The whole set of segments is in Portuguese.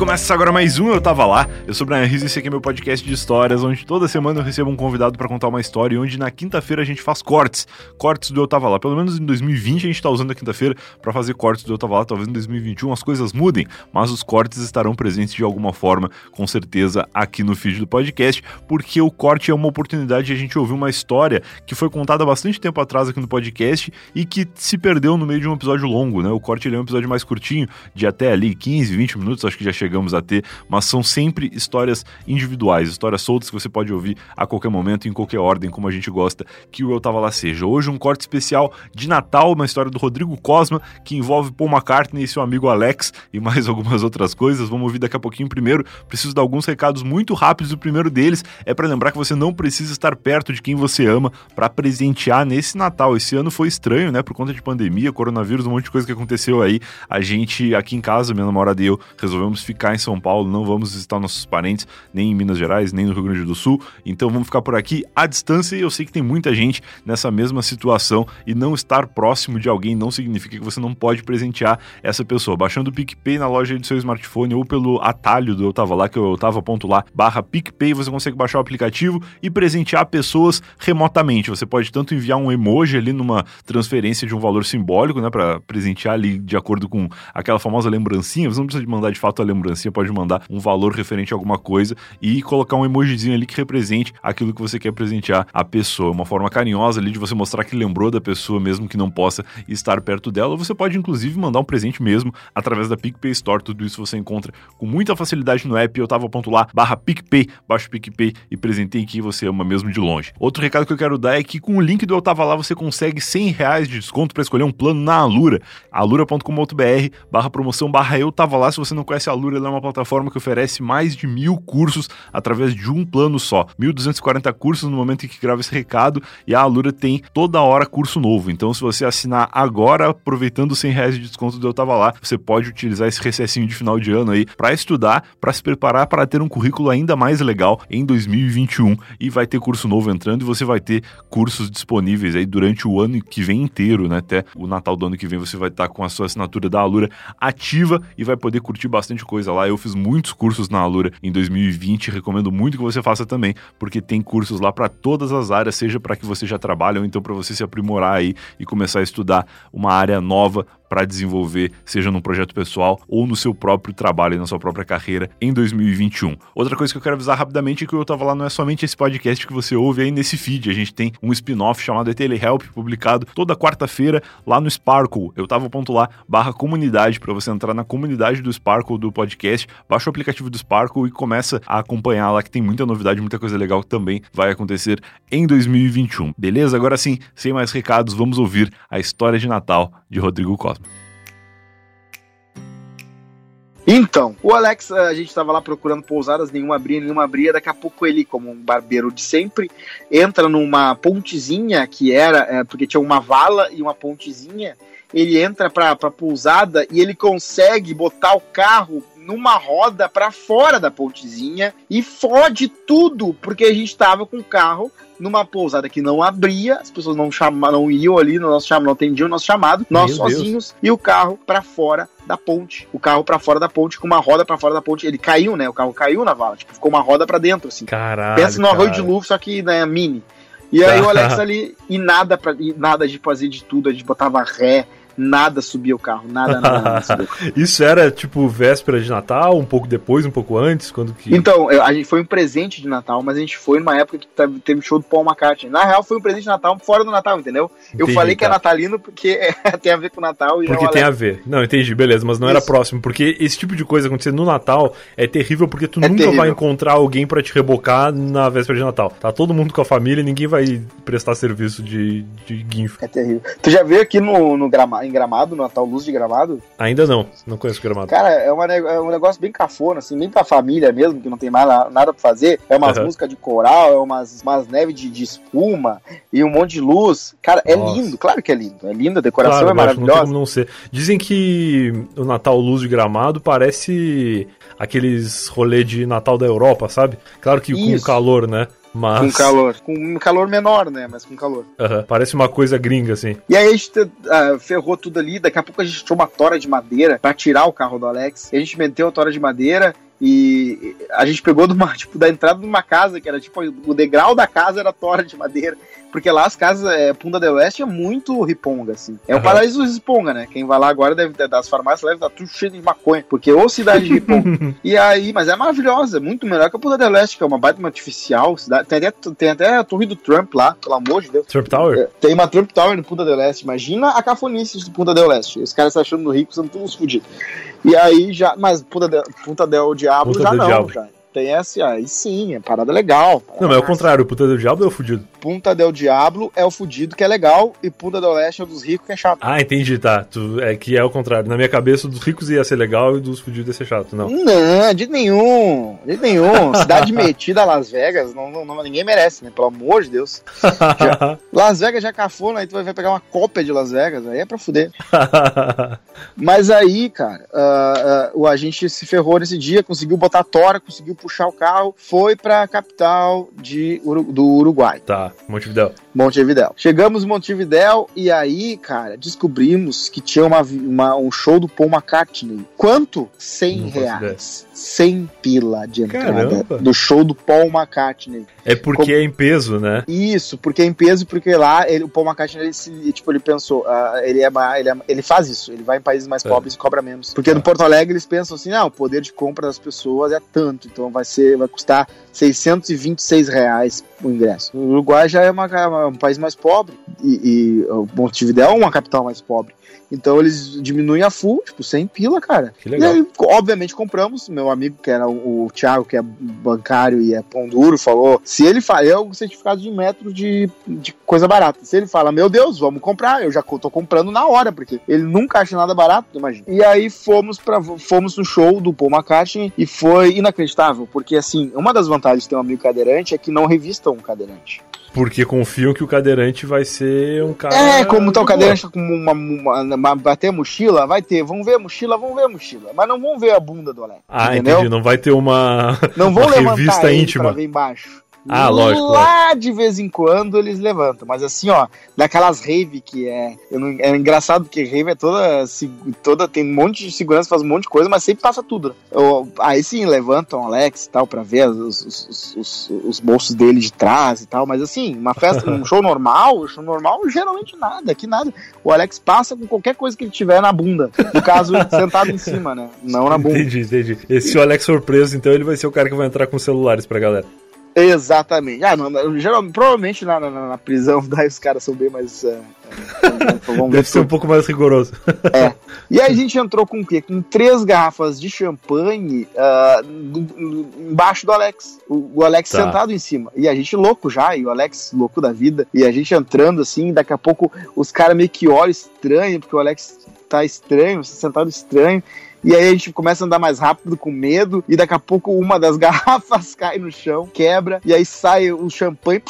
começa agora mais um Eu Tava Lá. Eu sou o Brian Rizzo e esse aqui é meu podcast de histórias, onde toda semana eu recebo um convidado para contar uma história e onde na quinta-feira a gente faz cortes. Cortes do Eu Tava Lá. Pelo menos em 2020 a gente tá usando a quinta-feira para fazer cortes do Eu Tava Lá. Talvez em 2021 as coisas mudem, mas os cortes estarão presentes de alguma forma, com certeza, aqui no feed do podcast, porque o corte é uma oportunidade de a gente ouvir uma história que foi contada bastante tempo atrás aqui no podcast e que se perdeu no meio de um episódio longo, né? O corte é um episódio mais curtinho, de até ali 15, 20 minutos, acho que já chegamos a ter, mas são sempre histórias individuais, histórias soltas que você pode ouvir a qualquer momento, em qualquer ordem, como a gente gosta que o Eu Tava Lá seja. Hoje um corte especial de Natal, uma história do Rodrigo Cosma, que envolve Paul McCartney e seu amigo Alex e mais algumas outras coisas. Vamos ouvir daqui a pouquinho primeiro. Preciso dar alguns recados muito rápidos. O primeiro deles é para lembrar que você não precisa estar perto de quem você ama para presentear nesse Natal. Esse ano foi estranho, né? Por conta de pandemia, coronavírus, um monte de coisa que aconteceu aí. A gente aqui em casa, minha namorada e eu, resolvemos ficar em São Paulo, não vamos visitar nossos parentes, nem em Minas Gerais, nem no Rio Grande do Sul. Então vamos ficar por aqui à distância e eu sei que tem muita gente nessa mesma situação e não estar próximo de alguém não significa que você não pode presentear essa pessoa. Baixando o PicPay na loja do seu smartphone ou pelo atalho do Eu Tava Lá, que é eu tava ponto lá, barra PicPay, você consegue baixar o aplicativo e presentear pessoas remotamente. Você pode tanto enviar um emoji ali numa transferência de um valor simbólico, né, para presentear ali de acordo com aquela famosa lembrancinha. Você não precisa de mandar de fato a lembrancinha, pode mandar um valor referente a alguma coisa e colocar um emojizinho ali que represente aquilo que você quer presentear a pessoa. Uma forma carinhosa ali de você mostrar que lembrou da pessoa, mesmo que não possa estar perto dela. Você pode, inclusive, mandar um presente mesmo através da PicPay Store. Tudo isso você encontra com muita facilidade no app. Eu tava ponto lá, barra PicPay, baixo PicPay e presentei quem você ama mesmo de longe. Outro recado que eu quero dar é que com o link do Eu Tava Lá você consegue 100 reais de desconto para escolher um plano na Alura. alura.com.br barra promoção barra Eu Tava Lá. Se você não conhece a Alura, ela é uma plataforma que oferece mais de mil cursos através de um plano só. 1.240 cursos no momento em que grava esse recado e a Alura tem toda hora curso novo. Então, se você assinar agora, aproveitando os 100 reais de desconto do Eu Tava Lá, você pode utilizar esse recessinho de final de ano aí para estudar, para se preparar para ter um currículo ainda mais legal em 2021 e vai ter curso novo entrando e você vai ter cursos disponíveis aí durante o ano que vem inteiro, né? Até o Natal do ano que vem você vai estar com a sua assinatura da Alura ativa e vai poder curtir bastante coisa lá. Eu fiz muitos cursos na Alura em 2020, recomendo muito que você faça também, porque tem cursos lá para todas as áreas, seja para que você já trabalha ou então para você se aprimorar aí e começar a estudar uma área nova para desenvolver, seja num projeto pessoal ou no seu próprio trabalho e na sua própria carreira em 2021. Outra coisa que eu quero avisar rapidamente é que o Eu Tava Lá não é somente esse podcast que você ouve aí nesse feed, a gente tem um spin-off chamado Telehelp, publicado toda quarta-feira lá no Sparkle. Eu tava ponto lá, barra comunidade, para você entrar na comunidade do Sparkle do podcast, baixa o aplicativo do Sparkle e começa a acompanhar lá que tem muita novidade, muita coisa legal que também vai acontecer em 2021. Beleza? Agora sim, sem mais recados, vamos ouvir a história de Natal de Rodrigo Cosma. Então, o Alex, a gente estava lá procurando pousadas, nenhuma abria, nenhuma abria. Daqui a pouco ele, como um barbeiro de sempre, entra numa pontezinha que era, é, porque tinha uma vala e uma pontezinha. Ele entra para a pousada e ele consegue botar o carro numa roda para fora da pontezinha e fode tudo, porque a gente estava com o carro numa pousada que não abria, as pessoas não chamavam, não iam ali no nosso chamado, não atendiam o nosso chamado, nós Meu sozinhos Deus. e o carro para fora da ponte. O carro para fora da ponte com uma roda para fora da ponte. Ele caiu, né? O carro caiu na vala, tipo, ficou uma roda para dentro assim. Caralho. Pensa no arroio de Louvre, só que né, mini. E aí o Alex ali, e nada, pra, e nada de fazer de tudo, a gente botava ré, nada subia o carro, nada, nada, nada Isso era tipo véspera de Natal, um pouco depois, um pouco antes, quando que... Então, a gente foi um presente de Natal, mas a gente foi numa época que teve show do Paul McCartney. Na real, foi um presente de Natal fora do Natal, entendeu? Entendi, eu falei que é tá. natalino porque é, tem a ver com o Natal e Porque tem a ver. Não, entendi, beleza, mas não Isso. era próximo, porque esse tipo de coisa acontecer no Natal é terrível porque tu é nunca terrível. vai encontrar alguém para te rebocar na véspera de Natal. Tá todo mundo com a família, ninguém vai prestar serviço de, de guinfo. É terrível. Tu já veio aqui no, no grama, em Gramado, no Natal Luz de Gramado? Ainda não, não conheço Gramado. Cara, é, uma, é um negócio bem cafona, assim, bem pra família mesmo, que não tem mais nada pra fazer. É umas uhum. músicas de coral, é umas, umas neves de, de, espuma e um monte de luz. Cara, é Nossa. lindo, claro que é lindo. É lindo, a decoração claro, é maravilhosa. Não, não ser. Dizem que o Natal Luz de Gramado parece aqueles rolê de Natal da Europa, sabe? Claro que Isso. com calor, né? Mas... Com calor. Com um calor menor, né? Mas com calor. Uhum. Parece uma coisa gringa, assim. E aí a gente uh, ferrou tudo ali. Daqui a pouco a gente tinha uma tora de madeira para tirar o carro do Alex. E a gente meteu a tora de madeira e a gente pegou de uma, tipo, da entrada de uma casa, que era tipo, o degrau da casa era tora de madeira. Porque lá as casas, é, Punta del Oeste é muito riponga, assim. É uhum. o paraíso dos riponga, né? Quem vai lá agora deve das farmácias deve estar tudo cheio de maconha. Porque ou cidade de riponga. e aí, mas é maravilhosa, muito melhor que a Punta del Oeste, que é uma baita artificial. Cidade, tem, até, tem até a torre do Trump lá, pelo amor de Deus. Trump Tower? É, tem uma Trump Tower no Punta del Oeste. Imagina a cafonice de Punta del Oeste. Os caras se achando ricos, são todos fodidos. E aí já. Mas Punta del, Punta del Diablo Punta já não, Diablo. já. Tem essa aí sim, é parada legal. Parada não, mas é o contrário, o Punta del Diablo é o fudido. Punta del Diablo é o fudido que é legal e Punta del Oeste é o dos ricos que é chato. Ah, entendi, tá. Tu, é que é o contrário. Na minha cabeça, dos ricos ia ser legal e dos fudidos ia ser chato, não. Não, de nenhum. De nenhum. Cidade metida Las Vegas, não, não, não, ninguém merece, né? Pelo amor de Deus. Já, Las Vegas já cafona, aí tu vai pegar uma cópia de Las Vegas, aí é pra fuder. mas aí, cara, uh, uh, o agente se ferrou nesse dia, conseguiu botar a tora, conseguiu puxar o carro, foi para a capital de, do Uruguai. Tá, Montevidéu. Montevidéu. Chegamos em Montevidéu e aí, cara, descobrimos que tinha uma, uma um show do Paul McCartney. Quanto? 100 reais. 100 pila de entrada Caramba. do show do Paul McCartney. É porque Como... é em peso, né? Isso, porque é em peso, porque lá ele, o Paul McCartney, ele, se, tipo, ele pensou, uh, ele, é, ele, é, ele faz isso, ele vai em países mais é. pobres e cobra menos. Porque é. no Porto Alegre eles pensam assim, não, o poder de compra das pessoas é tanto, então vai ser, vai custar 626 reais o ingresso. O Uruguai já é uma, uma, um país mais pobre e, e Montevideo é uma capital mais pobre. Então eles diminuem a full, tipo, sem pila, cara. Que legal. E aí, obviamente, compramos. Meu amigo, que era o, Thiago, que é bancário e é pão duro, falou: se ele fala, é o certificado de metro de, de coisa barata. Se ele fala, meu Deus, vamos comprar, eu já tô comprando na hora, porque ele nunca acha nada barato, imagina. E aí fomos para fomos no show do Paul McCartney e foi inacreditável, porque assim, uma das vantagens de ter um amigo cadeirante é que não revistam um cadeirante. Porque que o cadeirante vai ser um cara. É, como tá o cadeirante com uma, uma, uma, Vai ter mochila? Vai ter. Vão ver a mochila, vão ver a mochila. Mas não vão ver a bunda do Alex. Ah, entendeu? entendi. Não vai ter uma. Não vão uma levantar revista íntima. pra ver embaixo. Ah, lógico. Lá de vez em quando eles levantam. Mas assim, ó, daquelas rave que é. É engraçado porque rave é toda. toda tem um monte de segurança, faz um monte de coisa, mas sempre passa tudo. Eu, aí sim, levantam Alex e tal, pra ver os, os, os, os, bolsos dele de trás e tal. Mas assim, uma festa, um show normal, show normal, geralmente nada, aqui nada. O Alex passa com qualquer coisa que ele tiver na bunda. No caso, sentado em cima, né? Não na bunda. Entendi, entendi. Esse o Alex surpreso, então ele vai ser o cara que vai entrar com celulares pra galera. Exatamente. Ah, não, geral, provavelmente na, na, na, prisão daí os caras são bem mais. Uh, Deve ser um pouco mais rigoroso. É. E aí a gente entrou com o quê? Com três garrafas de champanhe uh, embaixo do Alex. O, o Alex tá. sentado em cima. E a gente louco já, e o Alex louco da vida. E a gente entrando assim, daqui a pouco os caras meio que olham estranho, porque o Alex tá estranho, sentado estranho. E aí a gente começa a andar mais rápido com medo, e daqui a pouco uma das garrafas cai no chão, quebra, e aí sai o champanhe,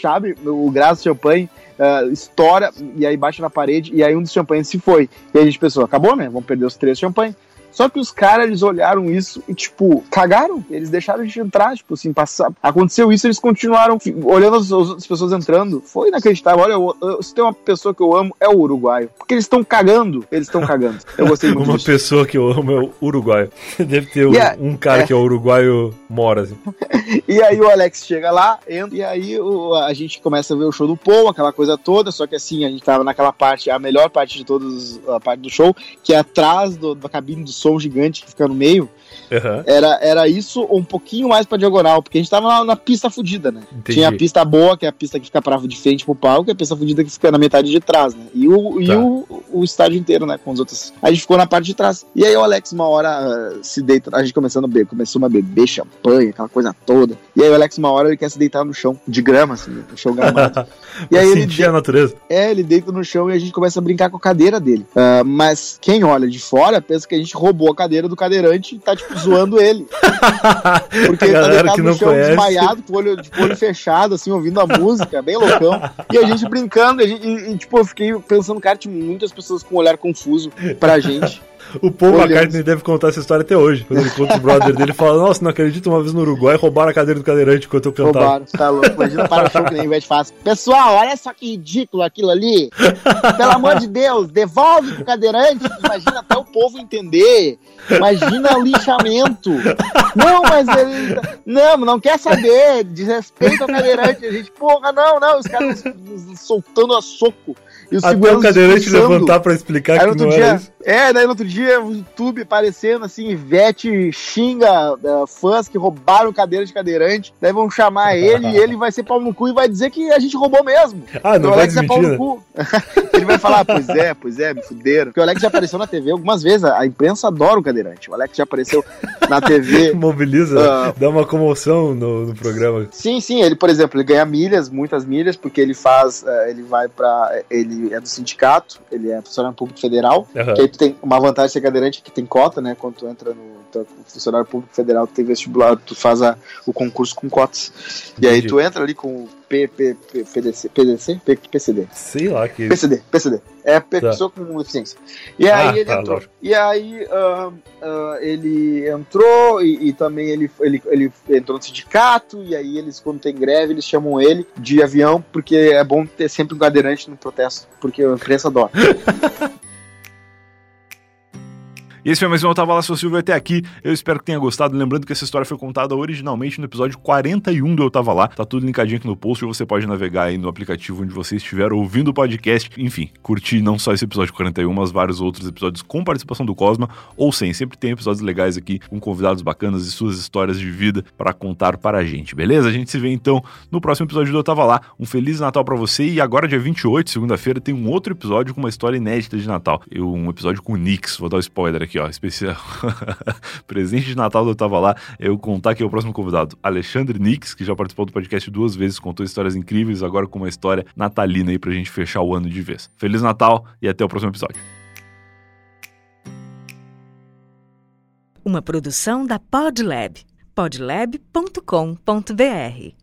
sabe? O graço de champanhe. Uh, estoura e aí bate na parede e aí um dos champanhes se foi. E aí a gente pensou, acabou, né? Vamos perder os três champanhes. Só que os caras, eles olharam isso e, tipo, cagaram. Eles deixaram a gente entrar, tipo assim, passar. Aconteceu isso, eles continuaram olhando as, as pessoas entrando. Foi inacreditável. Olha, eu, eu, se tem uma pessoa que eu amo, é o uruguaio. Porque eles estão cagando. Eles estão cagando. Eu gostei muito Uma disso. pessoa que eu amo é o uruguaio. Deve ter yeah, um, um, cara é. que é o uruguaio mora, assim. e aí o Alex chega lá, entra, e aí o, a gente começa a ver o show do Paul, aquela coisa toda. Só que assim, a gente tava naquela parte, a melhor parte de todos, a parte do show, que é atrás do, da cabine do som gigante que fica no meio. Uhum. Era, era isso ou um pouquinho mais pra diagonal, porque a gente tava na, na pista fudida, né? Entendi. Tinha a pista boa, que é a pista que fica pra, de frente pro palco, e a pista fudida que fica na metade de trás, né? E o, tá. e o, o estádio inteiro, né? Com os outros. A gente ficou na parte de trás. E aí o Alex, uma hora, uh, se deita, a gente começando a beber, começou a beber champanhe, aquela coisa toda. E aí o Alex, uma hora, ele quer se deitar no chão, de grama, assim, no chão gramado. e aí ele. De... a natureza. É, ele deita no chão e a gente começa a brincar com a cadeira dele. Uh, mas quem olha de fora pensa que a gente roubou a cadeira do cadeirante e tá, tipo, zoando ele. Porque ele tá deitado no chão conhece. desmaiado, com o olho, tipo, olho fechado, assim, ouvindo a música, bem loucão. E a gente brincando, e, e, e tipo, eu fiquei pensando, cara, tinha muitas pessoas com um olhar confuso pra gente. O Paul Olhando. McCartney deve contar essa história até hoje. Quando ele conta o brother dele, fala: Nossa, não acredito, uma vez no Uruguai roubaram a cadeira do cadeirante enquanto eu cantava. Roubaram, tá louco. Imagina para o show que nem Ivete faz. Pessoal, olha só que ridículo aquilo ali. Pelo amor de Deus, devolve pro cadeirante. Imagina até o povo entender. Imagina o lixamento. Não, mas ele. Não, não quer saber. Desrespeito ao cadeirante. A gente, porra, não, não. Os caras soltando a soco. E o Até o cadeirante levantar pra explicar aí, que não dia, era isso. É, daí no outro dia o YouTube aparecendo assim, Ivete xinga uh, fãs que roubaram cadeira de cadeirante, daí vão chamar ele e ele vai ser pau no cu e vai dizer que a gente roubou mesmo. Ah, não o Alex vai é pau no cu. ele vai falar, pois é, pois é, me fuderam. Porque o Alex já apareceu na TV algumas vezes, a, imprensa adora o cadeirante. O Alex já apareceu na TV. Mobiliza, uh, dá uma comoção no, no, programa. Sim, sim, ele, por exemplo, ele ganha milhas, muitas milhas, porque ele faz, uh, ele vai pra, ele é do sindicato, ele é funcionário público federal, uhum. que aí tu tem uma vantagem de ser cadeirante que tem cota, né? Quando tu entra no tu, funcionário público federal, tu tem vestibular, tu faz a, o concurso com cotas. E aí tu entra ali com P, P, P, PDC, PDC? P, PCD. Sei lá que. PCD, PCD. É tá. pessoa com deficiência. E aí ah, ele tá, entrou. Lógico. E aí uh, uh, ele entrou e, e, também ele, ele, ele entrou no sindicato. E aí eles, quando tem greve, eles chamam ele de avião, porque é bom ter sempre um cadeirante no protesto, porque a imprensa adora. E esse foi mais um Eu Tava Lá, seu Silvio, até aqui. Eu espero que tenha gostado. Lembrando que essa história foi contada originalmente no episódio 41 do Eu Tava Lá. Tá tudo linkadinho aqui no post. Você pode navegar aí no aplicativo onde você estiver ouvindo o podcast. Enfim, curtir não só esse episódio 41, mas vários outros episódios com participação do Cosma ou sem. Sempre tem episódios legais aqui com convidados bacanas e suas histórias de vida para contar para a gente, beleza? A gente se vê então no próximo episódio do Eu Tava Lá. Um Feliz Natal para você e agora, dia 28, segunda-feira, tem um outro episódio com uma história inédita de Natal. Eu, um episódio com o Nix. Vou dar um spoiler aqui aqui, ó, especial. Presente de Natal eu tava lá. Eu contar que é o próximo convidado, Alexandre Nix, que já participou do podcast duas vezes, contou histórias incríveis, agora com uma história natalina aí pra gente fechar o ano de vez. Feliz Natal e até o próximo episódio. Uma produção da Podlab. podlab.com.br